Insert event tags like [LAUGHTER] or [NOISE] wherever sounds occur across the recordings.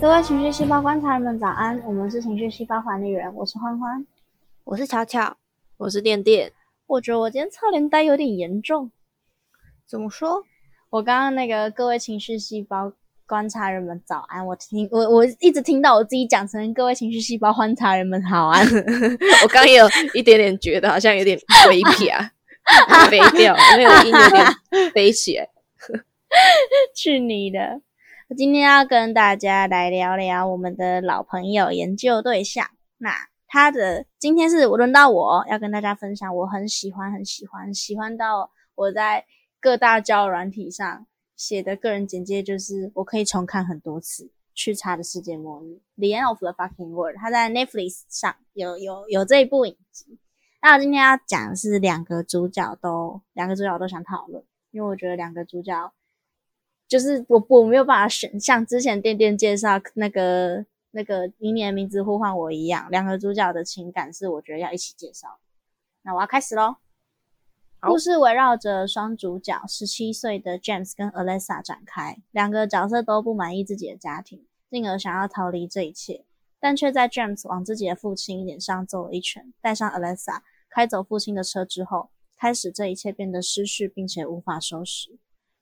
各位情绪细胞观察人们早安，我们是情绪细胞管理人，我是欢欢，我是巧巧，我是电电。我觉得我今天侧脸呆有点严重，怎么说？我刚刚那个各位情绪细胞观察人们早安，我听我我一直听到我自己讲成各位情绪细胞观察人们好安，[LAUGHS] 我刚也有一点点觉得好像有点微撇，飞掉，因为我音有点飞起来。[LAUGHS] 去你的！今天要跟大家来聊聊我们的老朋友研究对象。那他的今天是我轮到我要跟大家分享，我很喜欢很喜欢喜欢到我在各大交友软体上写的个人简介，就是我可以重看很多次。去查的世界末日，The End of the Fucking World，他在 Netflix 上有有有这一部影集。那我今天要讲的是两个主角都两个主角都想讨论，因为我觉得两个主角。就是我我没有办法选，像之前店店介绍那个那个以你的名字呼唤我一样，两个主角的情感是我觉得要一起介绍。那我要开始喽。故事围绕着双主角十七岁的 James 跟 Alessa 展开，两个角色都不满意自己的家庭，进而想要逃离这一切，但却在 James 往自己的父亲脸上揍了一拳，带上 Alessa 开走父亲的车之后，开始这一切变得失序，并且无法收拾。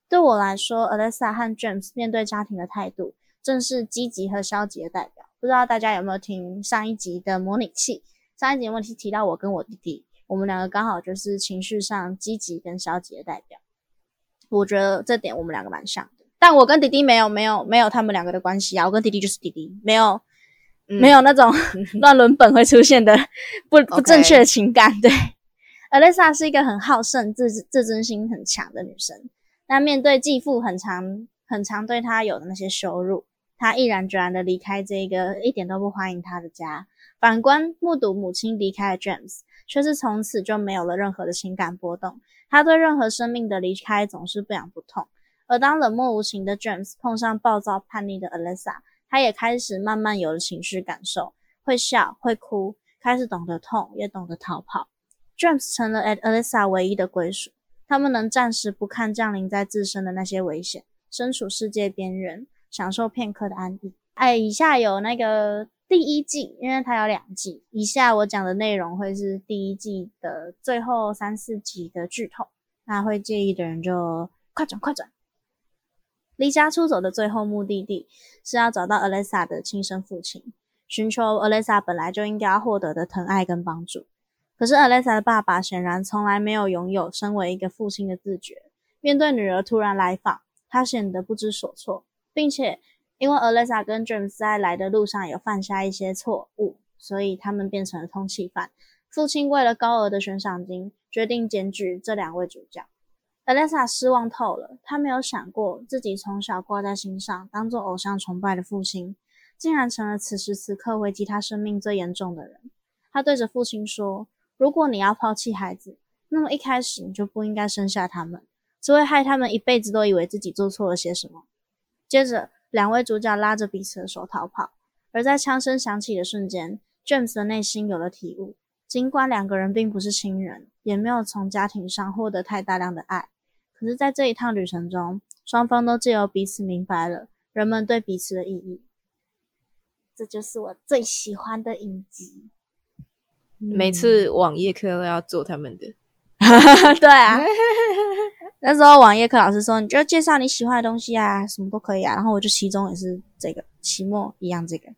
对我来说，Alessa 和 James 面对家庭的态度，正是积极和消极的代表。不知道大家有没有听上一集的模拟器？上一集模拟器提到我跟我弟弟，我们两个刚好就是情绪上积极跟消极的代表。我觉得这点我们两个蛮像的，但我跟弟弟没有没有没有他们两个的关系啊。我跟弟弟就是弟弟，没有没有那种 [LAUGHS] 乱伦本会出现的不不正确的情感。对，Alessa 是一个很好胜、自自尊心很强的女生。那面对继父很长很长对他有的那些羞辱，他毅然决然的离开这个一点都不欢迎他的家。反观目睹母亲离开的 James，却是从此就没有了任何的情感波动。他对任何生命的离开总是不痒不痛。而当冷漠无情的 James 碰上暴躁叛逆的 Alessa，他也开始慢慢有了情绪感受，会笑会哭，开始懂得痛，也懂得逃跑。James 成了 Alessa 唯一的归属。他们能暂时不看降临在自身的那些危险，身处世界边缘，享受片刻的安逸。哎，以下有那个第一季，因为它有两季，以下我讲的内容会是第一季的最后三四集的剧透，那会介意的人就快转快转。离家出走的最后目的地是要找到 Alessa 的亲生父亲，寻求 Alessa 本来就应该获得的疼爱跟帮助。可是，Alessa 的爸爸显然从来没有拥有身为一个父亲的自觉。面对女儿突然来访，他显得不知所措，并且因为 Alessa 跟 James 在来的路上有犯下一些错误，所以他们变成了通缉犯。父亲为了高额的悬赏金，决定检举这两位主角。Alessa 失望透了，他没有想过自己从小挂在心上、当做偶像崇拜的父亲，竟然成了此时此刻危及他生命最严重的人。他对着父亲说。如果你要抛弃孩子，那么一开始你就不应该生下他们，只会害他们一辈子都以为自己做错了些什么。接着，两位主角拉着彼此的手逃跑，而在枪声响起的瞬间，James 的内心有了体悟：尽管两个人并不是亲人，也没有从家庭上获得太大量的爱，可是，在这一趟旅程中，双方都借由彼此明白了人们对彼此的意义。这就是我最喜欢的影集。每次网页课都要做他们的，[LAUGHS] 对啊。[LAUGHS] 那时候网页课老师说，你就介绍你喜欢的东西啊，什么都可以啊。然后我就其中也是这个期末一样这个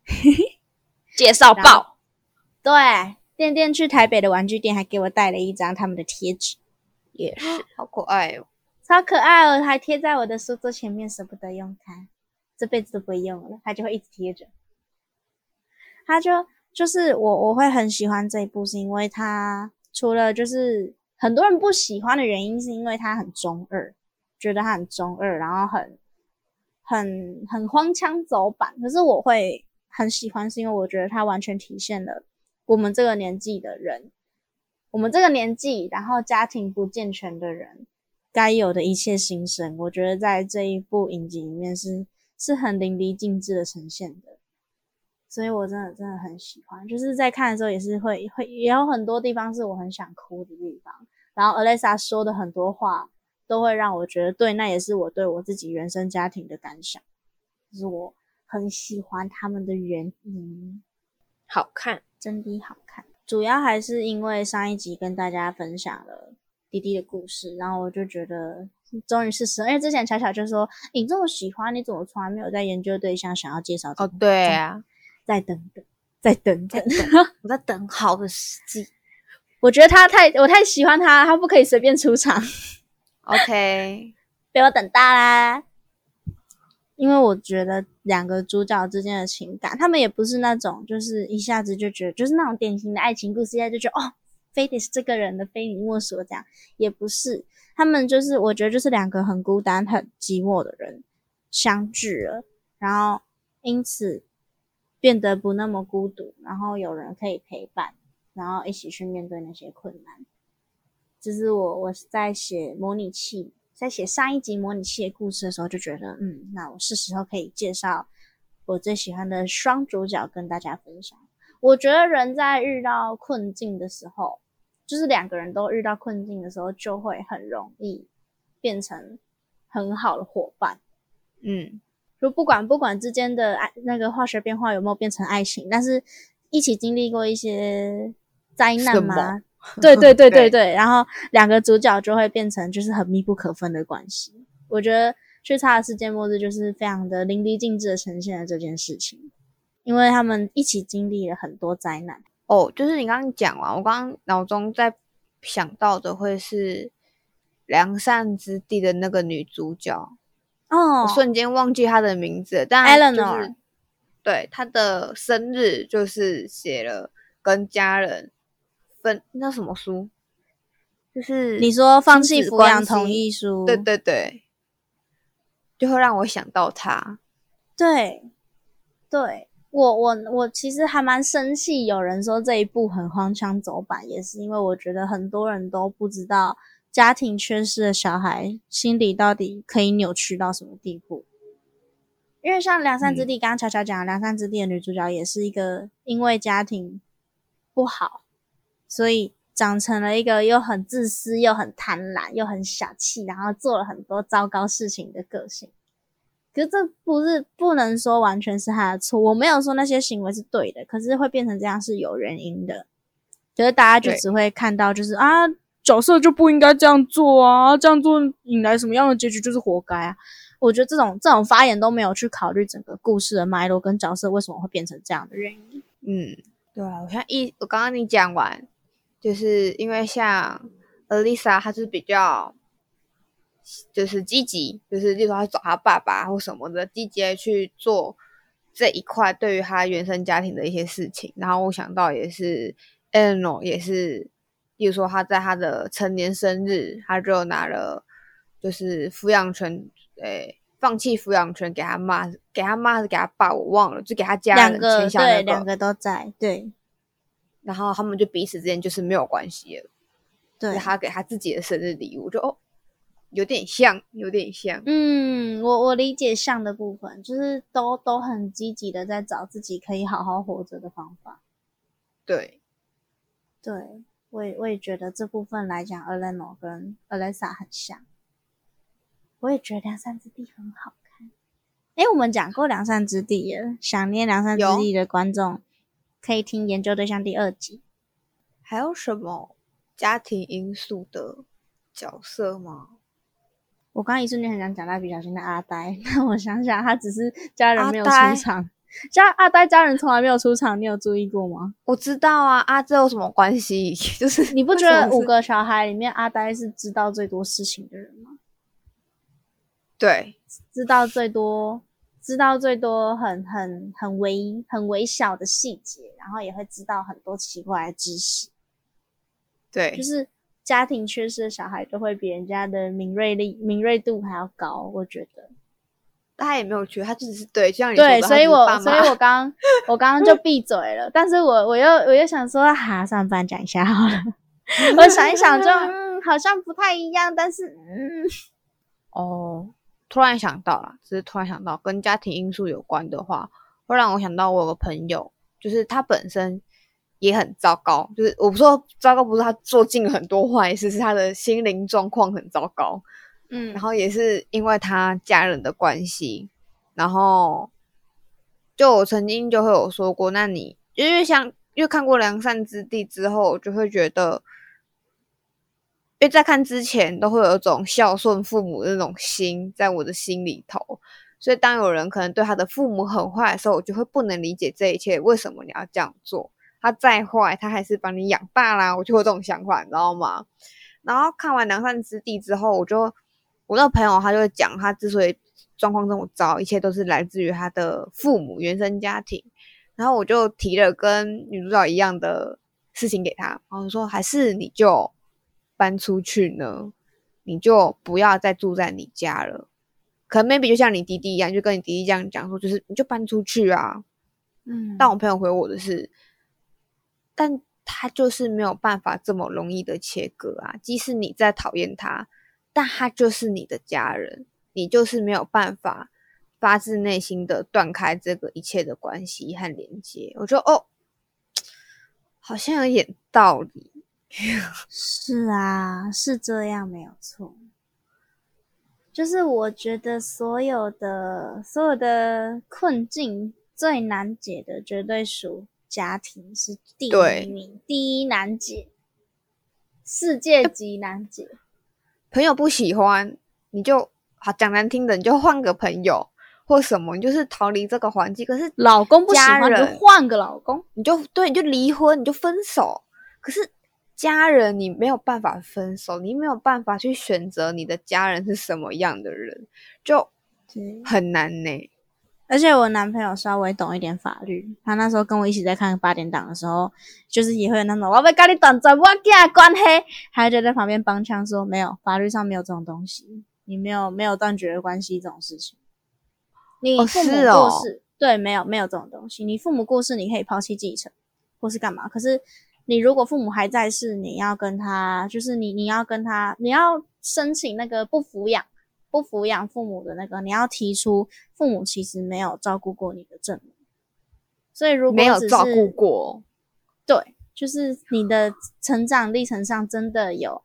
介绍报。对，店店去台北的玩具店还给我带了一张他们的贴纸，也是 [GASPS] 好可爱哦，超可爱哦，还贴在我的书桌前面，舍不得用它，这辈子都不会用了，它就会一直贴着，它就。就是我我会很喜欢这一部，是因为它除了就是很多人不喜欢的原因，是因为它很中二，觉得它很中二，然后很很很荒腔走板。可是我会很喜欢，是因为我觉得它完全体现了我们这个年纪的人，我们这个年纪，然后家庭不健全的人该有的一切心声。我觉得在这一部影集里面是是很淋漓尽致的呈现的。所以我真的真的很喜欢，就是在看的时候也是会会也有很多地方是我很想哭的地方。然后 Alessa 说的很多话都会让我觉得对，那也是我对我自己原生家庭的感想，就是我很喜欢他们的原因。好看，真的好看。主要还是因为上一集跟大家分享了滴滴的故事，然后我就觉得终于是时候。因为之前巧巧就说你这么喜欢，你怎么从来没有在研究对象想要介绍？哦，对啊，再等等，再等等，[LAUGHS] 我在等好的时机。我觉得他太我太喜欢他，他不可以随便出场。OK，[LAUGHS] 被我等大啦。因为我觉得两个主角之间的情感，他们也不是那种就是一下子就觉得就是那种典型的爱情故事，一下就觉得哦，非得是这个人的，非你莫属这样，也不是。他们就是我觉得就是两个很孤单、很寂寞的人相聚了，然后因此变得不那么孤独，然后有人可以陪伴，然后一起去面对那些困难。这是我我在写模拟器。在写上一集模拟器的故事的时候，就觉得，嗯，那我是时候可以介绍我最喜欢的双主角跟大家分享。我觉得人在遇到困境的时候，就是两个人都遇到困境的时候，就会很容易变成很好的伙伴。嗯，就不管不管之间的爱那个化学变化有没有变成爱情，但是一起经历过一些灾难吗？[LAUGHS] 对对对对对，然后两个主角就会变成就是很密不可分的关系。我觉得《去差的世界末日》就是非常的淋漓尽致的呈现了这件事情，因为他们一起经历了很多灾难。哦，就是你刚刚讲完，我刚刚脑中在想到的会是良善之地的那个女主角，哦。我瞬间忘记他的名字，但就是 Eleanor 对他的生日就是写了跟家人分那什么书，就是你说放弃抚养同意书，对对对，就会让我想到他。对，对我我我其实还蛮生气，有人说这一部很荒腔走板，也是因为我觉得很多人都不知道家庭缺失的小孩心理到底可以扭曲到什么地步。因为像《梁山之地》，刚刚巧巧讲，《梁山之地》的女主角也是一个因为家庭不好，所以长成了一个又很自私、又很贪婪、又很小气，然后做了很多糟糕事情的个性。可是这不是不能说完全是他的错，我没有说那些行为是对的，可是会变成这样是有原因的。可是大家就只会看到就是啊，角色就不应该这样做啊，这样做引来什么样的结局就是活该啊。我觉得这种这种发言都没有去考虑整个故事的脉络跟角色为什么会变成这样的原因。嗯，对啊，我像一我刚刚你讲完，就是因为像 Elisa 她是比较就是积极，就是例如说她找她爸爸或什么的，积极的去做这一块对于她原生家庭的一些事情。然后我想到也是 Eleanor 也是，例如说他在他的成年生日，他就拿了就是抚养权，诶、放弃抚养权给他妈，给他妈还是给他爸，我忘了，就给他家人两个签下那个对两个都在，对。然后他们就彼此之间就是没有关系了，对，他给他自己的生日礼物，就哦，有点像，有点像，嗯，我我理解像的部分，就是都都很积极的在找自己可以好好活着的方法。对，对，我也我也觉得这部分来讲 a l e n o 跟 Alessa 很像。我也觉得《梁山之地》很好看。诶，我们讲过《梁山之地》耶，想念《梁山之地》的观众可以听研究对象第二集。还有什么家庭因素的角色吗？我刚刚一瞬间很想讲蜡笔小新的阿呆，但我想想，他只是家人没有出场，家阿呆家人从来没有出场，你有注意过吗？我知道啊，啊，这有什么关系？[LAUGHS] 就是你不觉得五个小孩里面阿呆是知道最多事情的人吗？对知道最多，知道最多很很很微很微小的细节，然后也会知道很多奇怪的知识。对，就是家庭缺失的小孩都会比人家的敏锐力、敏锐度还要高，我觉得。他也没有去，他就只是对，就像你说对，所以我所以我刚 [LAUGHS] 我刚刚就闭嘴了，但是我我又我又想说，哈，算了，不然讲一下好了。我想一想就，嗯，好像不太一样，但是嗯，哦，突然想到了，只是突然想到跟家庭因素有关的话，会让我想到我有个朋友，就是他本身也很糟糕，就是我不说糟糕，不是他做尽了很多坏事，是他的心灵状况很糟糕。嗯然后也是因为他家人的关系，然后就我曾经就会有说过，那你因为像因为看过《良善之地》之后，就会觉得，因为在看之前都会有一种孝顺父母那种心在我的心里头，所以当有人可能对他的父母很坏的时候，我就会不能理解这一切，为什么你要这样做？他再坏，他还是把你养大啦，我就有这种想法，你知道吗？然后看完《良善之地》之后，我就我那个朋友他就会讲，他之所以状况这么糟，一切都是来自于他的父母原生家庭。然后我就提了跟女主角一样的事情给他，然后说还是你就搬出去呢，你就不要再住在你家了。可能 maybe 就像你弟弟一样，就跟你弟弟这样讲说，就是你就搬出去啊。嗯，但我朋友回我的是，但他就是没有办法这么容易的切割啊。即使你在讨厌他，但他就是你的家人，你就是没有办法发自内心的断开这个一切的关系和连接。我觉得哦，好像有点道理。是啊，是这样没有错。就是我觉得所有的所有的困境最难解的，绝对属家庭是第一名，第一难解，世界级难解。朋友不喜欢，你就好讲难听的，你就换个朋友或什么，你就是逃离这个环境。可是老公不喜欢，你就人换个老公，你就对，你就离婚，你就分手。可是家人你没有办法分手，你没有办法去选择你的家人是什么样的人，就对。很难呢。而且我男朋友稍微懂一点法律，他那时候跟我一起在看八点档的时候，就是也会有那种我要跟你断绝我家的关系，他就在旁边帮腔说没有，法律上没有这种东西，你没有没有断绝的关系这种事情。你哦父母过世，对，没有没有这种东西。你父母过世，你可以抛弃继承或是干嘛，可是你如果父母还在世，你要跟他，就是你你要跟他，你要申请那个不抚养。不抚养父母的那个，你要提出父母其实没有照顾过你的证明。所以如果没有照顾过，对，就是你的成长历程上真的有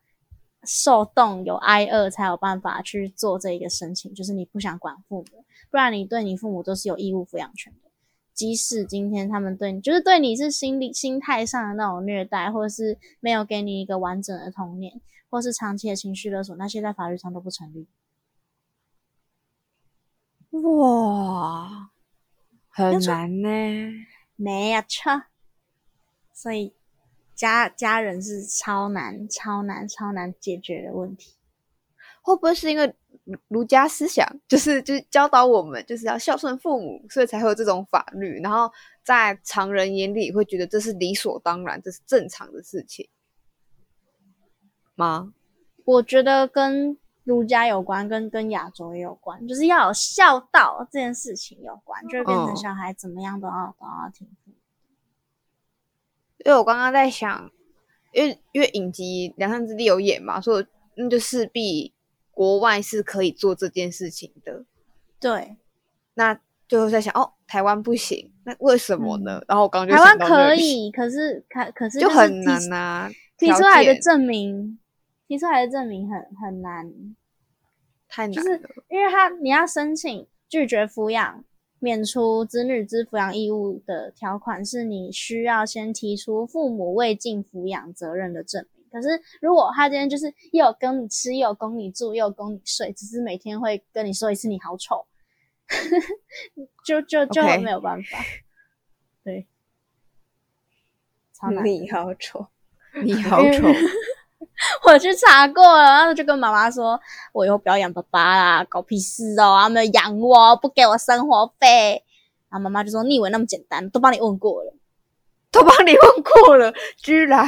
受冻、有挨饿，才有办法去做这一个申请。就是你不想管父母，不然你对你父母都是有义务抚养权的。即使今天他们对你，就是对你是心理、心态上的那种虐待，或者是没有给你一个完整的童年，或是长期的情绪勒索，那些在法律上都不成立。哇，很难呢。没有错，所以家家人是超难、超难、超难解决的问题。会不会是因为儒儒家思想，就是就是教导我们就是要孝顺父母，所以才会有这种法律？然后在常人眼里会觉得这是理所当然，这是正常的事情吗？我觉得跟儒家有关，跟跟亚洲也有关，就是要有孝道这件事情有关，就会变成嗯小孩怎么样都要都要听。因为我刚刚在想，因为因为影集《梁山之地》有演嘛，所以那就势必国外是可以做这件事情的。对，那就在想，哦，台湾不行，那为什么呢？然后我刚刚就嗯台湾可以，可是可可是就是很提难呐、提条出来的件证明，提出来的证明很很难。太难了。就是因为他你要申请拒绝抚养、免除子女之抚养义务的条款，是你需要先提出父母未尽抚养责任的证明。可是如果他今天就是又有供你吃，又有供你住，又有供你睡，只是每天会跟你说一次你好丑，[LAUGHS] 就就就没有办法。对，超难。[LAUGHS] 你好丑，你 [LAUGHS] 好丑，[LAUGHS] 我去查过了，然后就跟妈妈说，我以后不要养爸爸啦，搞屁事哦，他们养我，不给我生活费。然后妈妈就说，你以为那么简单？都帮你问过了。都帮你问过了，居然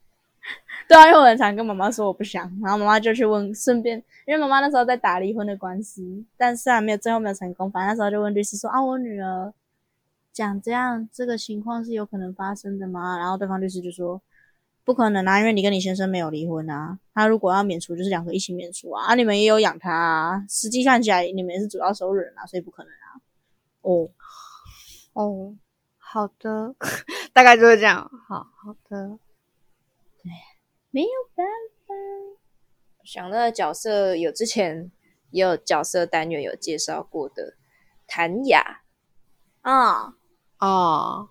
[LAUGHS] 对啊，因为我很常跟妈妈说我不想，然后妈妈就去问，顺便因为妈妈那时候在打离婚的官司，但虽然没有最后没有成功，反正那时候就问律师说啊，我女儿讲这样这个情况是有可能发生的吗？然后对方律师就说不可能啊，因为你跟你先生没有离婚啊，他如果要免除就是两个一起免除啊，啊你们也有养他啊，实际看起来你们也是主要收入人啊，所以不可能啊。哦，哦，好的，[LAUGHS] 大概就是这样。好好的，对没有办法，想那个角色有之前也有角色单元有介绍过的谭雅，啊，哦，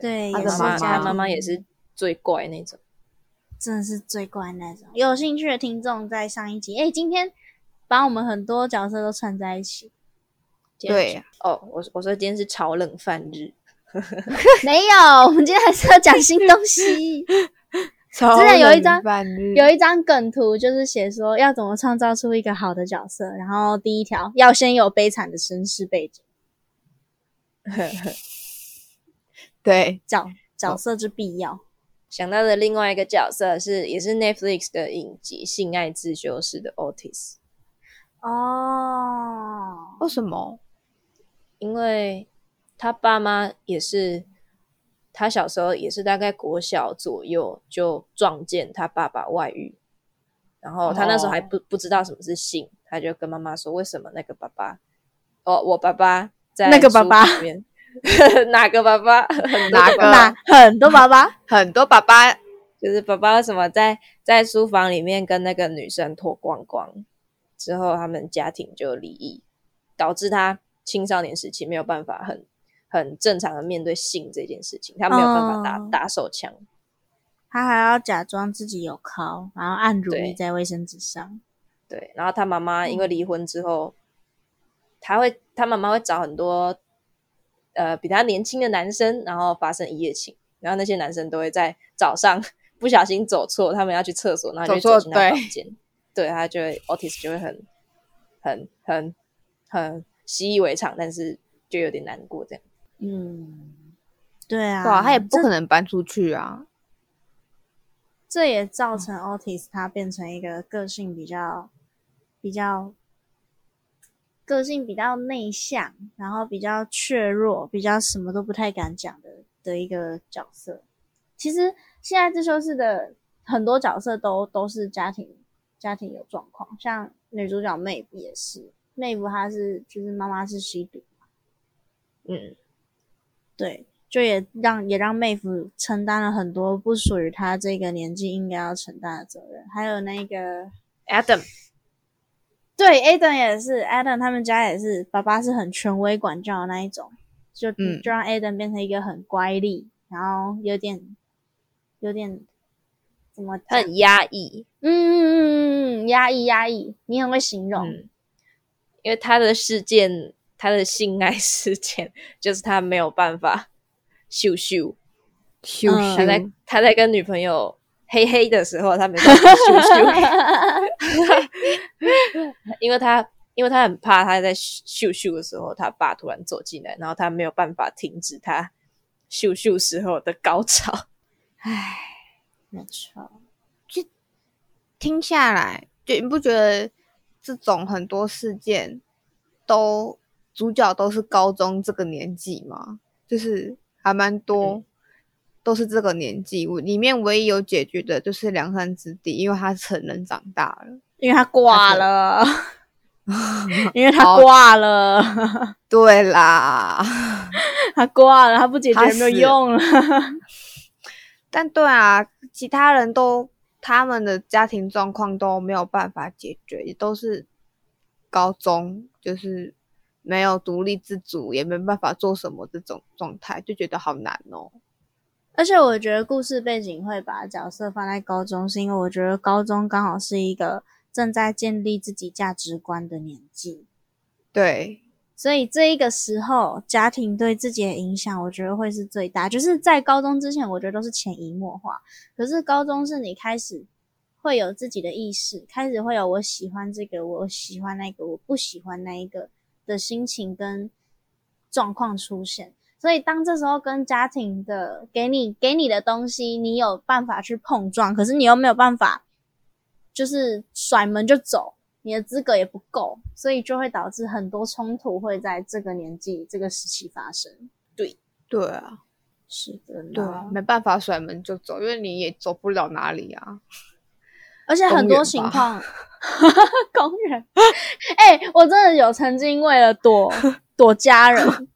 对，他的妈妈他妈妈也是最怪那种。真的是最怪那种。有兴趣的听众在上一集，哎，今天把我们很多角色都串在一起。对哦，我我说今天是炒冷饭日，[LAUGHS] 没有，我们今天还是要讲新东西。[LAUGHS] 之之前有一张有有一张梗图，就是写说要怎么创造出一个好的角色，然后第一条要先有悲惨的身世背景，[LAUGHS] 对角角色之必要。想到的另外一个角色是也是 Netflix 的影集《性爱自修室》的 Otis，哦，为什么？因为他爸妈也是，他小时候也是大概国小左右就撞见他爸爸外遇，然后他那时候还不、不知道什么是性，他就跟妈妈说：“为什么那个爸爸，哦，我爸爸在那个爸爸书里面 [LAUGHS] 哪个爸爸？哪个？爸爸。很多爸爸？很多爸爸。就是爸爸为什么在在书房里面跟那个女生脱光光，之后他们家庭就离异，导致他青少年时期没有办法很很正常的面对性这件事情，他没有办法打、哦。打手枪。他还要假装自己有靠，然后按乳对。液在卫生纸上。对，然后他妈妈因为离婚之后，他会他妈妈会找很多呃比他年轻的男生，然后发生一夜情，然后那些男生都会在早上不小心走错，他们要去厕所，然后就走进他对房间，对他就会 Otis 就会很很很很习以为常，但是就有点难过这样。嗯，对啊，对啊，他也不可能搬出去啊。这也造成 Otis 他变成一个个性比较比较个性比较内向，然后比较怯弱，比较什么都不太敢讲的的一个角色。其实现在自修室的很多角色都都是家庭家庭有状况，像女主角妹夫也是，妹夫她是就是妈妈是吸毒，嗯，对，就也让也让妹夫承担了很多不属于他这个年纪应该要承担的责任。还有那个，Adam 对，Adam 也是，Adam 他们家也是，爸爸是很权威管教的那一种，就、嗯就让 Adam 变成一个很乖戾，然后有点有点怎么？他很压抑，嗯嗯嗯嗯嗯，压抑压抑，你很会形容。嗯，因为他的事件，他的性爱事件，就是他没有办法秀秀。羞嗯羞他在他在跟女朋友黑黑的时候，他没办法秀秀，[LAUGHS] 因为他因为他很怕他在秀秀的时候，他爸突然走进来，然后他没有办法停止他秀秀时候的高潮。唉，没错，就听下来，就你不觉得这种很多事件都主角都是高中这个年纪吗？就是还蛮多、嗯都是这个年纪。我里面唯一有解决的就是梁山之地，因为他成人长大了。因为他挂了，[LAUGHS] 因为他好挂了。对啦，[LAUGHS] 他挂了，他不解决他没有用了。但对啊，其他人都他们的家庭状况都没有办法解决，也都是高中就是没有独立自主，也没办法做什么这种状态，就觉得好难哦。而且我觉得故事背景会把角色放在高中，是因为我觉得高中刚好是一个正在建立自己价值观的年纪，对，所以这一个时候家庭对自己的影响，我觉得会是最大。就是在高中之前，我觉得都是潜移默化，可是高中是你开始会有自己的意识，开始会有我喜欢这个，我喜欢那个，我不喜欢那一个的心情跟状况出现。所以当这时候跟家庭的给你给你的东西，你有办法去碰撞，可是你又没有办法，就是甩门就走，你的资格也不够，所以就会导致很多冲突会在这个年纪这个时期发生。对对啊，是的呢，对啊，没办法甩门就走，因为你也走不了哪里啊。而且很多情况，[LAUGHS] 公园，[LAUGHS] 哎、我真的有曾经为了躲躲家人，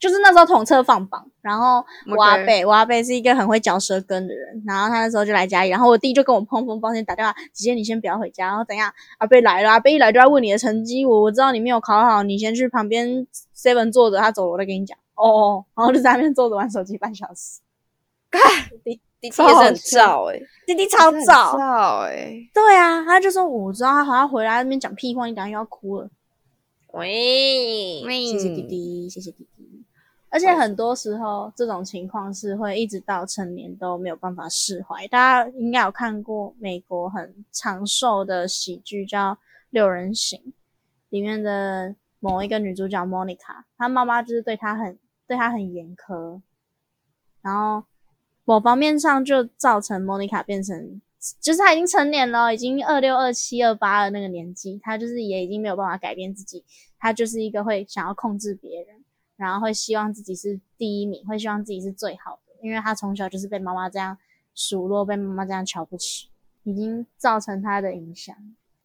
就是那时候统测放榜，然后我阿贝，我阿贝是一个很会嚼舌根的人，然后他那时候就来家里，然后我弟就跟我砰砰抱歉打电话，姐姐你先不要回家，然后怎样，阿贝来了，阿贝一来就要问你的成绩，我我知道你没有考好，你先去旁边 seven 坐着，他走了我再跟你讲。哦，然后就在那边坐着玩手机半小时。弟弟弟也是很燥哎、弟弟超很早，燥哎，对啊，他就说我知道他好像回来那边讲屁话，你等下又要哭了。喂，谢谢弟弟，谢谢弟弟。而且很多时候这种情况是会一直到成年都没有办法释怀。大家应该有看过美国很长寿的喜剧叫《六人行》，里面的某一个女主角 Monica，她妈妈就是对她很对她很严苛，然后某方面上就造成 Monica 变成，就是她已经成年了，已经二六、二七、二八的那个年纪，她就是也已经没有办法改变自己，她就是一个会想要控制别人，然后会希望自己是第一名，会希望自己是最好的，因为他从小就是被妈妈这样数落，被妈妈这样瞧不起，已经造成他的影响。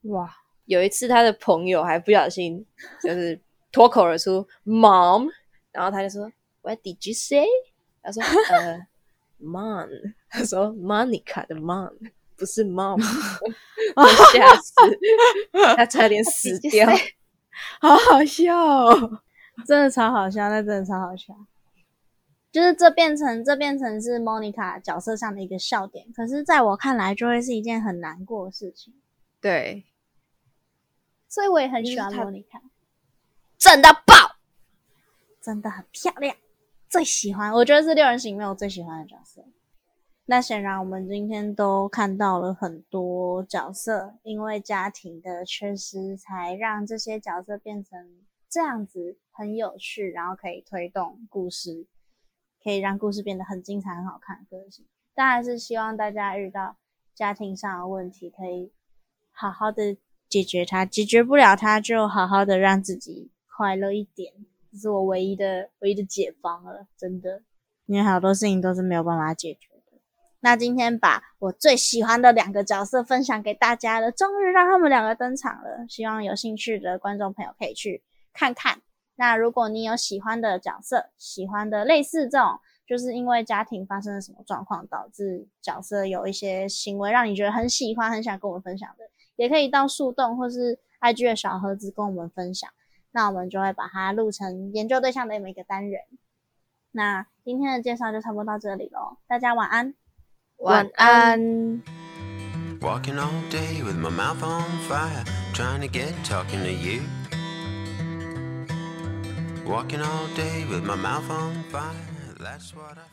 哇，有一次他的朋友还不小心就是脱口而出 “mom”，然后他就说 “What did you say？” 他说 [LAUGHS] “呃、mom”，他说 “Monica 的 mom”，不是 mom，我 [LAUGHS] 吓死，他差点死 [LAUGHS] 掉。好好笑哦！[LAUGHS] 真的超好笑，那真的超好笑。就是这变成这变成是 Monica 角色上的一个笑点，可是在我看来就会是一件很难过的事情，对，所以我也很喜欢 Monica，正到爆！真的很漂亮，最喜欢，我觉得是六人行里面我最喜欢的角色。那显然我们今天都看到了很多角色，因为家庭的缺失，才让这些角色变成这样子，很有趣，然后可以推动故事，可以让故事变得很精彩、很好看个性。当然是希望大家遇到家庭上的问题，可以好好的解决它，解决不了它，就好好的让自己快乐一点，这是我唯一的唯一的解方了，真的，因为好多事情都是没有办法解决的。那今天把我最喜欢的两个角色分享给大家了，终于让他们两个登场了。希望有兴趣的观众朋友可以去看看。那如果你有喜欢的角色，喜欢的类似这种，就是因为家庭发生了什么状况，导致角色有一些行为让你觉得很喜欢、很想跟我们分享的，也可以到树洞或是 IG 的小盒子跟我们分享。那我们就会把它录成研究对象的每个单元。那今天的介绍就差不多到这里喽，大家晚安。晚安。Walking all day with my mouth on fire, trying to get talking to you. Walking all day with my mouth on fire, that's what I